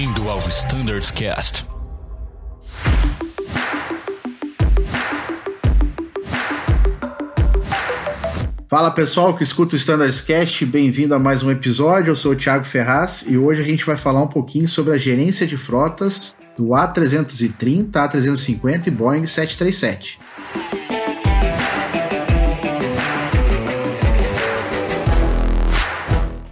Bem-vindo ao Standards Cast. Fala pessoal que escuta o Standards Cast, bem-vindo a mais um episódio. Eu sou o Thiago Ferraz e hoje a gente vai falar um pouquinho sobre a gerência de frotas do A330, A350 e Boeing 737.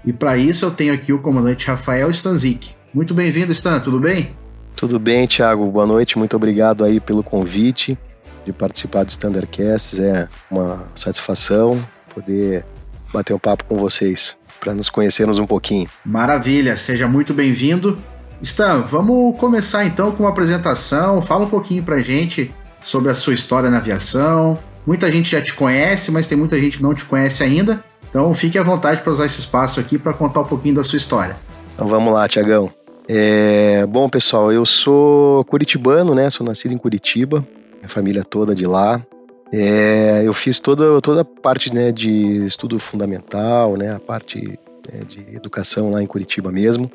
E para isso eu tenho aqui o comandante Rafael Stanzik. Muito bem-vindo, Stan, tudo bem? Tudo bem, Thiago. Boa noite. Muito obrigado aí pelo convite de participar do Standardcast. É uma satisfação poder bater um papo com vocês para nos conhecermos um pouquinho. Maravilha, seja muito bem-vindo. Stan, vamos começar então com uma apresentação. Fala um pouquinho pra gente sobre a sua história na aviação. Muita gente já te conhece, mas tem muita gente que não te conhece ainda. Então fique à vontade para usar esse espaço aqui para contar um pouquinho da sua história. Então vamos lá, Tiagão. É, bom, pessoal, eu sou curitibano, né? Sou nascido em Curitiba, minha família toda de lá. É, eu fiz toda, toda a parte né, de estudo fundamental, né, a parte né, de educação lá em Curitiba mesmo.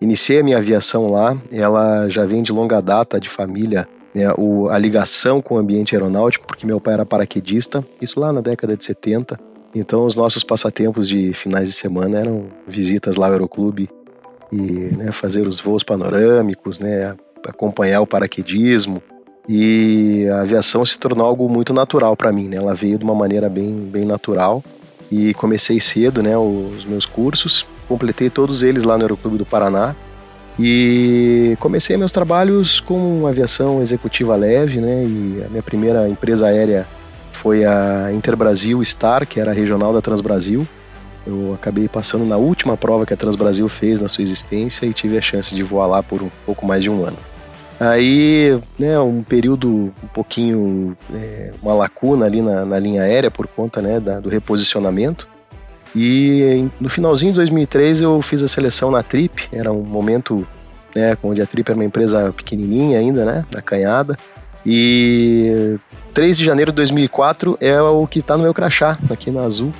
Iniciei a minha aviação lá, ela já vem de longa data de família, né, o, a ligação com o ambiente aeronáutico, porque meu pai era paraquedista, isso lá na década de 70. Então, os nossos passatempos de finais de semana eram visitas lá ao Aeroclube e né, fazer os voos panorâmicos, né, acompanhar o paraquedismo. E a aviação se tornou algo muito natural para mim, né? Ela veio de uma maneira bem, bem natural e comecei cedo, né, os meus cursos. Completei todos eles lá no Aeroclube do Paraná e comecei meus trabalhos com aviação executiva leve, né? E a minha primeira empresa aérea foi a Interbrasil Star, que era a regional da Transbrasil. Eu acabei passando na última prova que a Transbrasil fez na sua existência e tive a chance de voar lá por um pouco mais de um ano. Aí, né, um período um pouquinho, é, uma lacuna ali na, na, linha aérea por conta né, da, do reposicionamento. E no finalzinho de 2003 eu fiz a seleção na Trip, era um momento né, onde a Trip era uma empresa pequenininha ainda, né, da canhada. E 3 de janeiro de 2004 é o que está no meu crachá, aqui na Azul,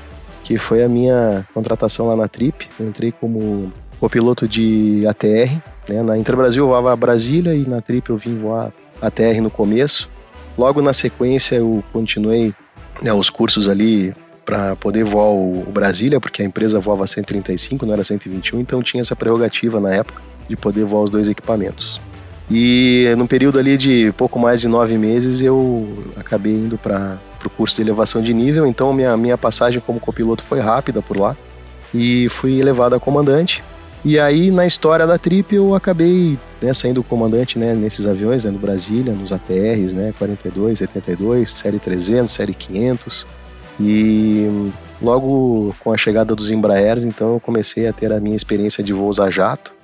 que foi a minha contratação lá na Trip. Eu entrei como copiloto de ATR. Né? Na Interbrasil eu voava a Brasília e na Trip eu vim voar ATR no começo. Logo na sequência eu continuei né, os cursos ali para poder voar o, Brasília, porque a empresa voava 135, não era 121, então tinha essa prerrogativa na época de poder voar os dois equipamentos. E num período ali de pouco mais de nove meses eu acabei indo para o curso de elevação de nível, então minha, minha passagem como copiloto foi rápida por lá e fui elevado a comandante. E aí na história da trip eu acabei né, saindo comandante né, nesses aviões, né, no Brasília, nos ATRs, né, 42, 72, série 300, série 500. E logo com a chegada dos Embraers, então eu comecei a ter a minha experiência de voos a jato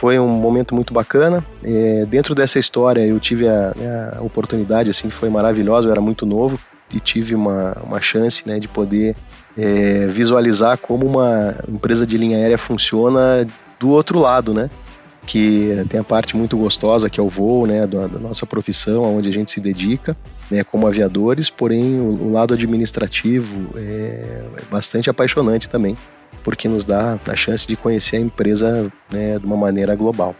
foi um momento muito bacana. É, dentro dessa história, eu tive a, a, oportunidade, assim, que foi maravilhosa. Eu era muito novo e tive uma, uma chance, né, de poder é, visualizar como uma empresa de linha aérea funciona do outro lado, né? Que tem a parte muito gostosa que é o voo, né, da, da nossa profissão, onde a gente se dedica, né, como aviadores. Porém, o, o lado administrativo é, é bastante apaixonante também porque nos dá a chance de conhecer a empresa né, de uma maneira global.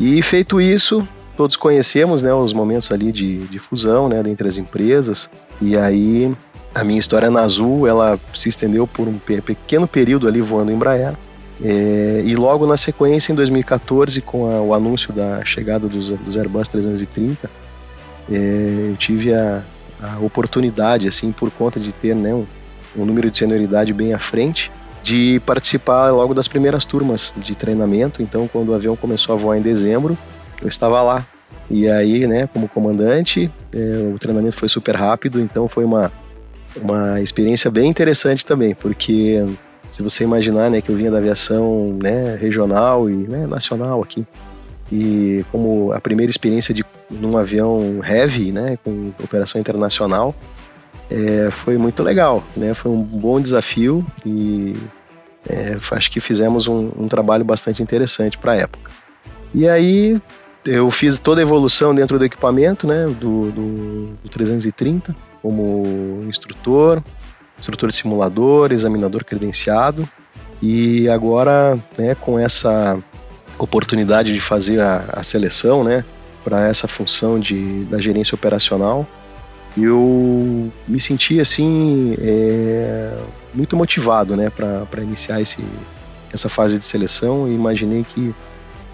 E feito isso, todos conhecemos né, os momentos ali de, de fusão né, entre as empresas, e aí a minha história na Azul ela se estendeu por um pequeno período ali voando em Embraer, é, e logo na sequência, em 2014, com a, o anúncio da chegada dos, dos Airbus 330, é, eu tive a, a, oportunidade, assim, por conta de ter né, um, um número de senioridade bem à frente, de participar logo das primeiras turmas de treinamento. Então, quando o avião começou a voar em dezembro, eu estava lá. E aí, né, como comandante, é, o treinamento foi super rápido, então foi uma, uma experiência bem interessante também, porque se você imaginar, né, que eu vinha da aviação, né, regional e né, nacional aqui, e como a primeira experiência de num avião heavy, né, com operação internacional, é, foi muito legal, né? Foi um bom desafio e é, acho que fizemos um, um trabalho bastante interessante para a época. E aí eu fiz toda a evolução dentro do equipamento, né? Do, do, do 330 como instrutor, instrutor de simulador, examinador credenciado e agora, né? Com essa oportunidade de fazer a, a seleção, né, para essa função de, da gerência operacional, eu me senti assim é, muito motivado, né, para iniciar esse, essa fase de seleção e imaginei que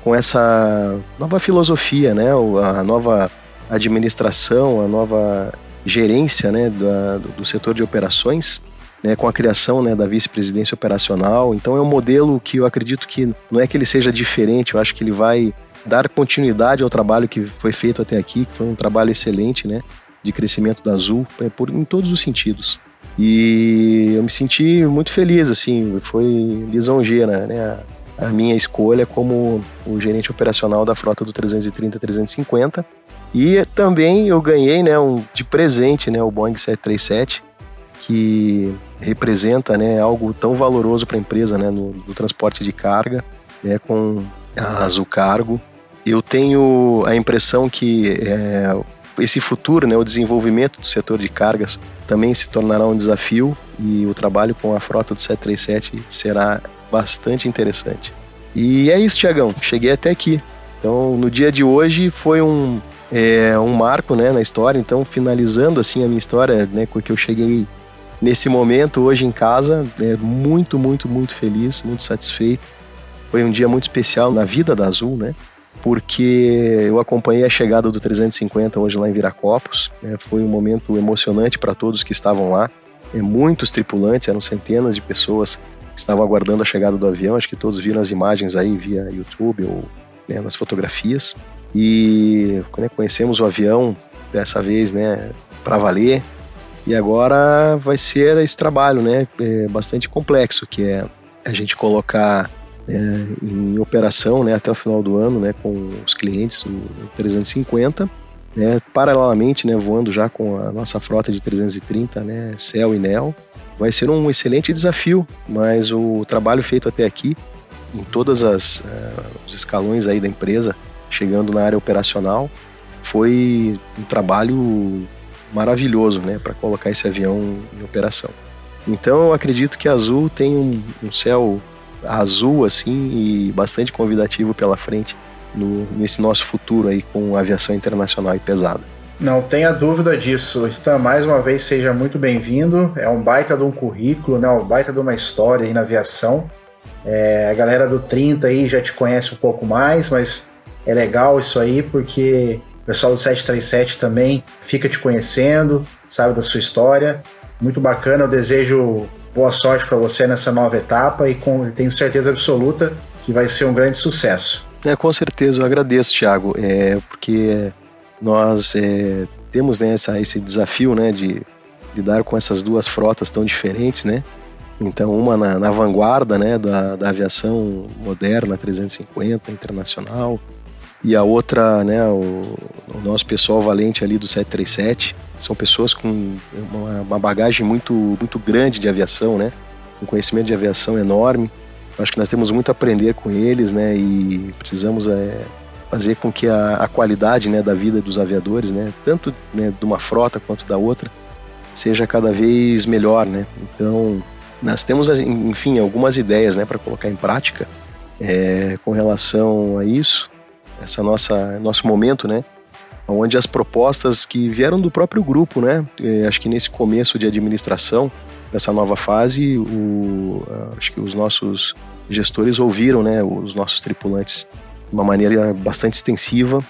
com essa nova filosofia, né, a nova administração, a nova gerência, né, do, do setor de operações, né, com a criação né, da vice-presidência operacional. Então é um modelo que eu acredito que não é que ele seja diferente, eu acho que ele vai dar continuidade ao trabalho que foi feito até aqui, que foi um trabalho excelente, né, de crescimento da Azul, é, por, em todos os sentidos. E eu me senti muito feliz, assim, foi lisonjeira, né, a, minha escolha como o gerente operacional da frota do 330-350. E também eu ganhei, né, um, de presente, né, o Boeing 737, que representa né, algo tão valoroso para a empresa né, no, no, transporte de carga, né, com a Azul Cargo. Eu tenho a impressão que é, esse futuro, né, o desenvolvimento do setor de cargas também se tornará um desafio e o trabalho com a frota do 737 será bastante interessante. E é isso, Tiagão. Cheguei até aqui. Então, no dia de hoje foi um, é, um marco né, na história. Então, finalizando assim a minha história, né, que eu cheguei nesse momento hoje em casa, é muito, muito, muito feliz, muito satisfeito. Foi um dia muito especial na vida da Azul, né? Porque eu acompanhei a chegada do 350 hoje lá em Viracopos. Né? Foi um momento emocionante para todos que estavam lá. É, muitos tripulantes, eram centenas de pessoas que estavam aguardando a chegada do avião. Acho que todos viram as imagens aí via YouTube ou né, nas fotografias. E né, conhecemos o avião dessa vez, né, para valer. E agora vai ser esse trabalho, né, é bastante complexo, que é a gente colocar é, em operação, né, até o final do ano, né, com os clientes o 350, né, paralelamente, né, voando já com a nossa frota de 330, né, Cell e Neo. Vai ser um excelente desafio, mas o trabalho feito até aqui, em todas as uh, os escalões aí da empresa, chegando na área operacional, foi um trabalho maravilhoso, né, para colocar esse avião em operação. Então eu acredito que a Azul tem um, um céu azul assim e bastante convidativo pela frente no, nesse nosso futuro aí com aviação internacional e pesada. Não tenha dúvida disso. Stan, mais uma vez, seja muito bem-vindo. É um baita de um currículo, né? um baita de uma história aí na aviação. É, a galera do 30 aí já te conhece um pouco mais, mas é legal isso aí porque pessoal do 737 também fica te conhecendo, sabe da sua história. Muito bacana, eu desejo boa sorte para você nessa nova etapa e com, tenho certeza absoluta que vai ser um grande sucesso. É, com certeza, eu agradeço, Thiago, é, porque nós é, temos né, essa, esse desafio né, de lidar com essas duas frotas tão diferentes, né? Então, uma na, na vanguarda né, da, da aviação moderna, 350, internacional, e a outra, né, o, o, nosso pessoal valente ali do 737, são pessoas com uma, uma, bagagem muito, muito grande de aviação, né, um conhecimento de aviação enorme. Acho que nós temos muito a aprender com eles, né, e precisamos é, fazer com que a, a, qualidade, né, da vida dos aviadores, né, tanto né, de uma frota quanto da outra, seja cada vez melhor, né. Então, nós temos, enfim, algumas ideias, né, para colocar em prática é, com relação a isso essa nossa nosso momento, né? Onde as propostas que vieram do próprio grupo, né? É, acho que nesse começo de administração dessa nova fase, o, acho que os nossos gestores ouviram, né? Os nossos tripulantes de uma maneira bastante extensiva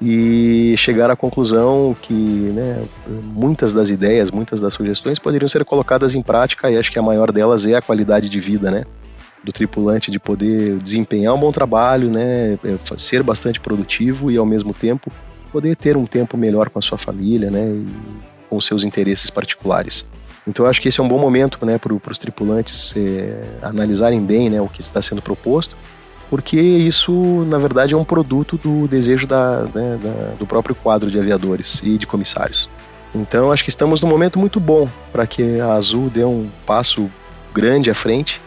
e chegaram à conclusão que né, muitas das ideias, muitas das sugestões poderiam ser colocadas em prática e acho que a maior delas é a qualidade de vida, né? Do tripulante de poder desempenhar um bom trabalho, né, é, ser bastante produtivo e ao mesmo tempo poder ter um tempo melhor com a sua família, né, e com seus interesses particulares. Então eu acho que esse é um bom momento, né, para os tripulantes é, analisarem bem, né, o que está sendo proposto, porque isso na verdade é um produto do desejo da, né, da, do próprio quadro de aviadores e de comissários. Então acho que estamos num momento muito bom para que a Azul dê um passo grande à frente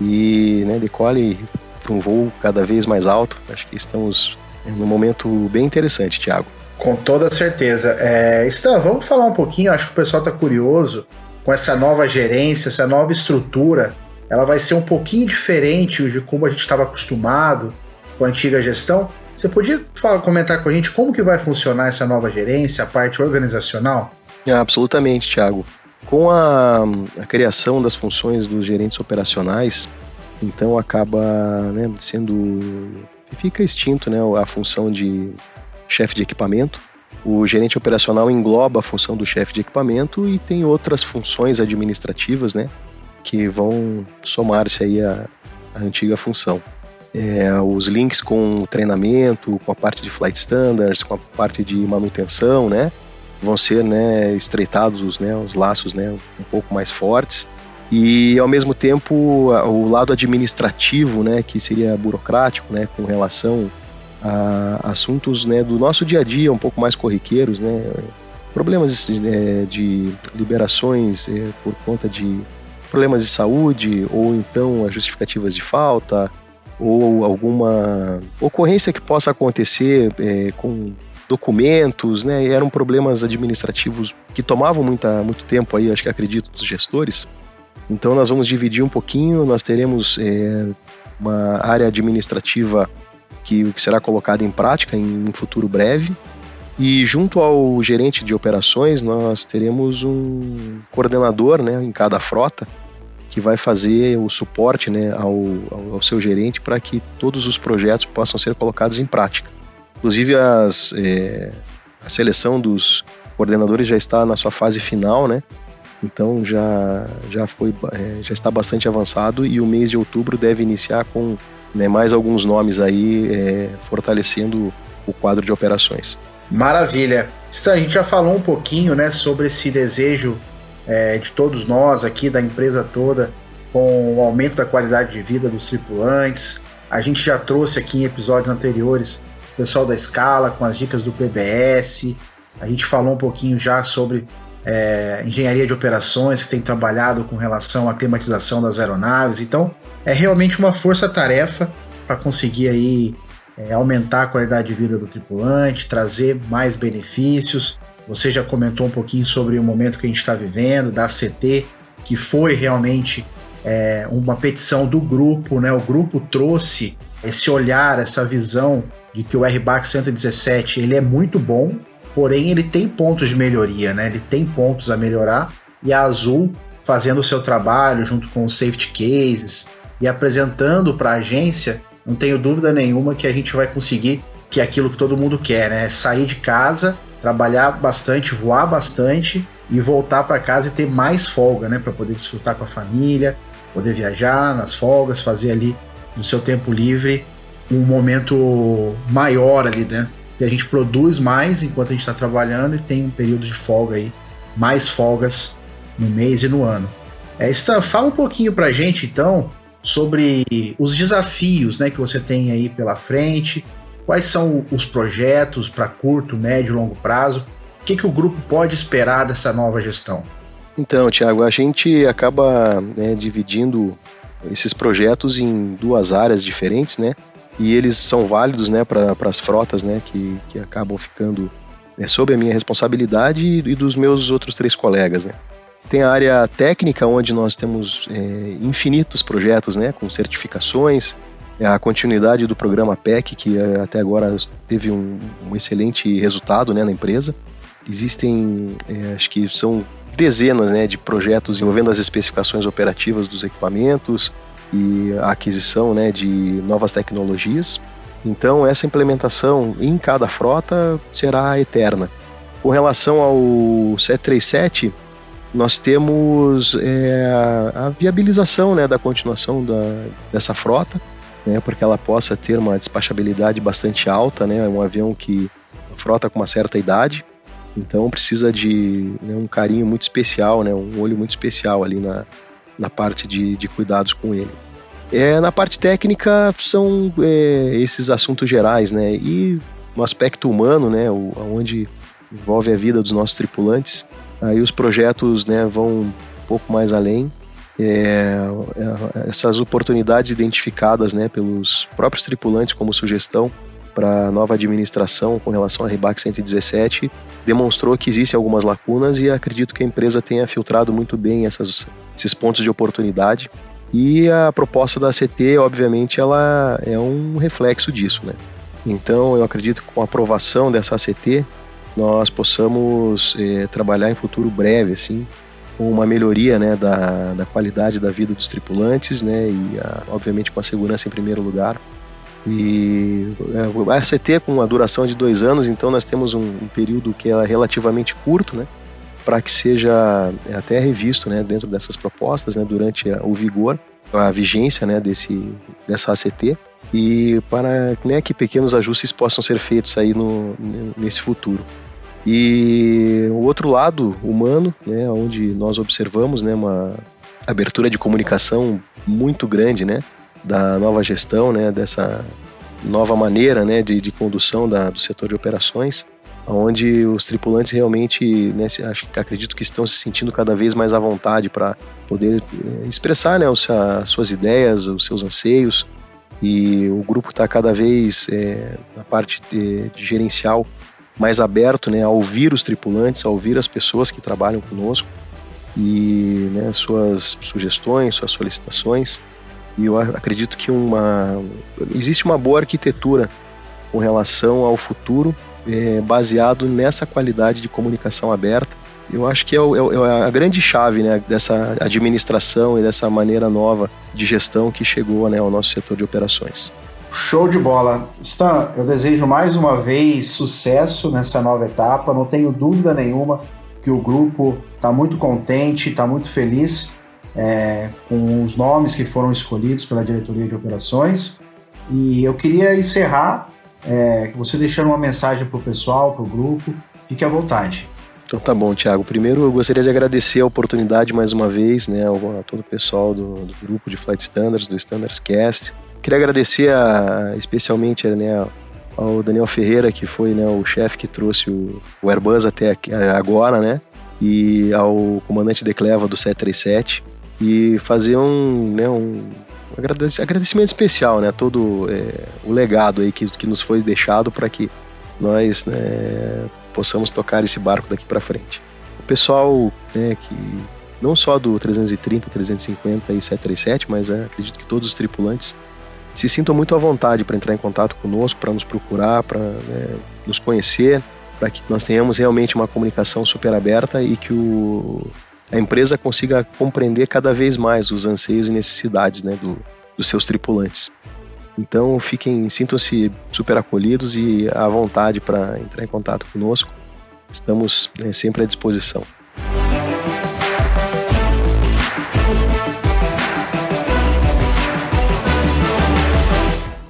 e né, decole para um voo cada vez mais alto. Acho que estamos num momento bem interessante, Thiago. Com toda certeza. É, Stan, vamos falar um pouquinho, acho que o pessoal está curioso com essa nova gerência, essa nova estrutura. Ela vai ser um pouquinho diferente de como a gente estava acostumado com a antiga gestão. Você podia falar, comentar com a gente como que vai funcionar essa nova gerência, a parte organizacional? É, absolutamente, Thiago. Com a, a, criação das funções dos gerentes operacionais, então acaba né, sendo. fica extinto né, a função de chefe de equipamento. O gerente operacional engloba a função do chefe de equipamento e tem outras funções administrativas né, que vão somar-se aí à, à antiga função. É, os links com treinamento, com a parte de flight standards, com a parte de manutenção, né? Vão ser né, estreitados né, os laços né, um pouco mais fortes. E ao mesmo tempo o lado administrativo né, que seria burocrático né, com relação a assuntos né, do nosso dia a dia um pouco mais corriqueiros né, problemas né, de liberações é, por conta de problemas de saúde ou então as justificativas de falta ou alguma ocorrência que possa acontecer é, com documentos, né? eram problemas administrativos que tomavam muita, muito tempo aí, acho que acredito, dos gestores. Então nós vamos dividir um pouquinho, nós teremos é, uma área administrativa que, que será colocada em prática em um futuro breve. E junto ao gerente de operações, nós teremos um coordenador né, em cada frota que vai fazer o suporte né, ao, ao seu gerente para que todos os projetos possam ser colocados em prática. Inclusive as, é, a seleção dos coordenadores já está na sua fase final, né? Então já, já, foi, é, já está bastante avançado e o mês de outubro deve iniciar com né, mais alguns nomes aí é, fortalecendo o quadro de operações. Maravilha. A gente já falou um pouquinho né, sobre esse desejo é, de todos nós aqui, da empresa toda, com o aumento da qualidade de vida dos tripulantes. A gente já trouxe aqui em episódios anteriores pessoal da Scala com as dicas do PBS. A gente falou um pouquinho já sobre é, engenharia de operações que tem trabalhado com relação à climatização das aeronaves. Então, é realmente uma força-tarefa para conseguir aí é, aumentar a qualidade de vida do tripulante, trazer mais benefícios. Você já comentou um pouquinho sobre o momento que a gente está vivendo, da CT, que foi realmente é, uma petição do grupo, né? O grupo trouxe esse olhar, essa visão de que o RBAC 117 ele é muito bom, porém ele tem pontos de melhoria, né? Ele tem pontos a melhorar e a Azul fazendo o seu trabalho junto com os safety cases e apresentando para a agência, não tenho dúvida nenhuma que a gente vai conseguir que é aquilo que todo mundo quer, né? Sair de casa, trabalhar bastante, voar bastante e voltar para casa e ter mais folga, né? Para poder desfrutar com a família, poder viajar nas folgas, fazer ali no seu tempo livre um momento maior ali, né? Que a gente produz mais enquanto a gente está trabalhando e tem um período de folga aí, mais folgas no mês e no ano. É, Stan, fala um pouquinho pra gente então sobre os desafios né, que você tem aí pela frente, quais são os projetos para curto, médio e longo prazo, o que, que o grupo pode esperar dessa nova gestão? Então, Tiago, a gente acaba né, dividindo esses projetos em duas áreas diferentes, né? e eles são válidos né, para as frotas né, que, que acabam ficando né, sob a minha responsabilidade e, e, dos meus outros três colegas. Né. Tem a área técnica, onde nós temos é, infinitos projetos né, com certificações, é a continuidade do programa PEC, que é, até agora teve um, um excelente resultado né, na empresa. Existem, é, acho que são dezenas né, de projetos envolvendo as especificações operativas dos equipamentos, e a aquisição né, de novas tecnologias. Então, essa implementação em cada frota será eterna. Com relação ao 737, nós temos é, a viabilização né, da continuação da, dessa frota, né, porque ela possa ter uma despachabilidade bastante alta, né, um avião que frota com uma certa idade, então precisa de né, um carinho muito especial, né, um olho muito especial ali na, na parte de, de cuidados com ele. É, na parte técnica são é, esses assuntos gerais, né? E no aspecto humano, né, o, onde envolve a vida dos nossos tripulantes, aí os projetos né, vão um pouco mais além. É, é essas oportunidades identificadas né, pelos próprios tripulantes como sugestão para a nova administração com relação à REBAC 117 demonstrou que existem algumas lacunas e acredito que a empresa tenha filtrado muito bem essas, esses pontos de oportunidade E a proposta da ACT, obviamente, ela é um reflexo disso, né? Então, eu acredito que com a aprovação dessa ACT, nós possamos é, trabalhar em futuro breve, assim, com uma melhoria né, da, da qualidade da vida dos tripulantes, né, e a, obviamente com a segurança em primeiro lugar. E é, a ACT com a duração de dois anos, então nós temos um, um período que é relativamente curto, né, para que seja é, até revisto né, dentro dessas propostas né, durante o vigor, a vigência né, desse, dessa ACT e para né, que pequenos ajustes possam ser feitos aí no, nesse futuro. E o outro lado humano, né, onde nós observamos né, uma abertura de comunicação muito grande né, da nova gestão, né, dessa nova maneira né, de, de condução da, do setor de operações, onde os tripulantes realmente, né, acho, acredito que estão se sentindo cada vez mais à vontade para poder eh, expressar né, os, as suas ideias, os seus anseios, e o grupo está cada vez é, na parte de, de, gerencial mais aberto né, a ouvir os tripulantes, a ouvir as pessoas que trabalham conosco e né, suas sugestões, suas solicitações. E eu acredito que uma existe uma boa arquitetura com relação ao futuro é, baseado nessa qualidade de comunicação aberta. Eu acho que é, o, é, é a grande chave né, dessa administração e dessa maneira nova de gestão que chegou né, ao nosso setor de operações. Show de bola. Stan, eu desejo mais uma vez sucesso nessa nova etapa. Não tenho dúvida nenhuma que o grupo está muito contente, está muito feliz é, com os nomes que foram escolhidos pela diretoria de operações. E eu queria encerrar é, você deixando uma mensagem para o pessoal, para o grupo. Fique à vontade. Então tá bom, Thiago. Primeiro eu gostaria de agradecer a oportunidade mais uma vez, né, a todo o pessoal do, do grupo de Flight Standards, do Standards Cast, Queria agradecer a, especialmente né, ao Daniel Ferreira, que foi né, o chefe que trouxe o, o, Airbus até aqui, agora, né? E ao comandante de Cleva do 737 e fazer um, né, um agradecimento especial, né? Todo é, o legado aí que, que nos foi deixado para que nós né, possamos tocar esse barco daqui para frente. O pessoal né, que não só do 330, 350 e 737, mas é, acredito que todos os tripulantes se sintam muito à vontade para entrar em contato conosco, para nos procurar, para né, nos conhecer, para que nós tenhamos realmente uma comunicação super aberta e que o, a empresa consiga compreender cada vez mais os anseios e necessidades né, do, dos seus tripulantes. Então fiquem, sintam-se super acolhidos e à vontade para entrar em contato conosco. Estamos né, sempre à disposição.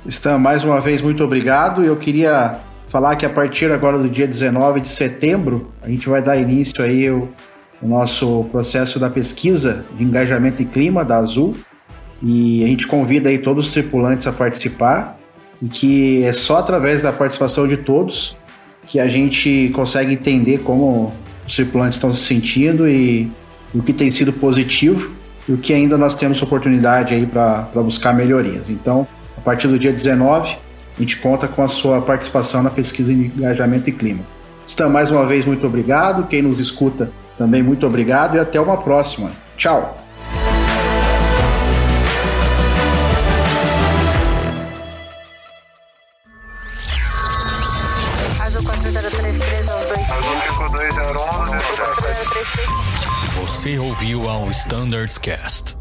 Stan, mais uma vez, muito obrigado. Eu queria falar que a partir agora do dia 19 de setembro, a gente vai dar início aí o, nosso processo da pesquisa de engajamento e clima da Azul. E a gente convida aí todos os tripulantes a participar e que é só através da participação de todos que a gente consegue entender como os tripulantes estão se sentindo e, e o que tem sido positivo e o que ainda nós temos oportunidade aí para buscar melhorias. Então, a partir do dia 19, a gente conta com a sua participação na pesquisa de engajamento e clima. Stan, mais uma vez, muito obrigado. Quem nos escuta também, muito obrigado e até uma próxima. Tchau! Você ouviu ao Standards Cast.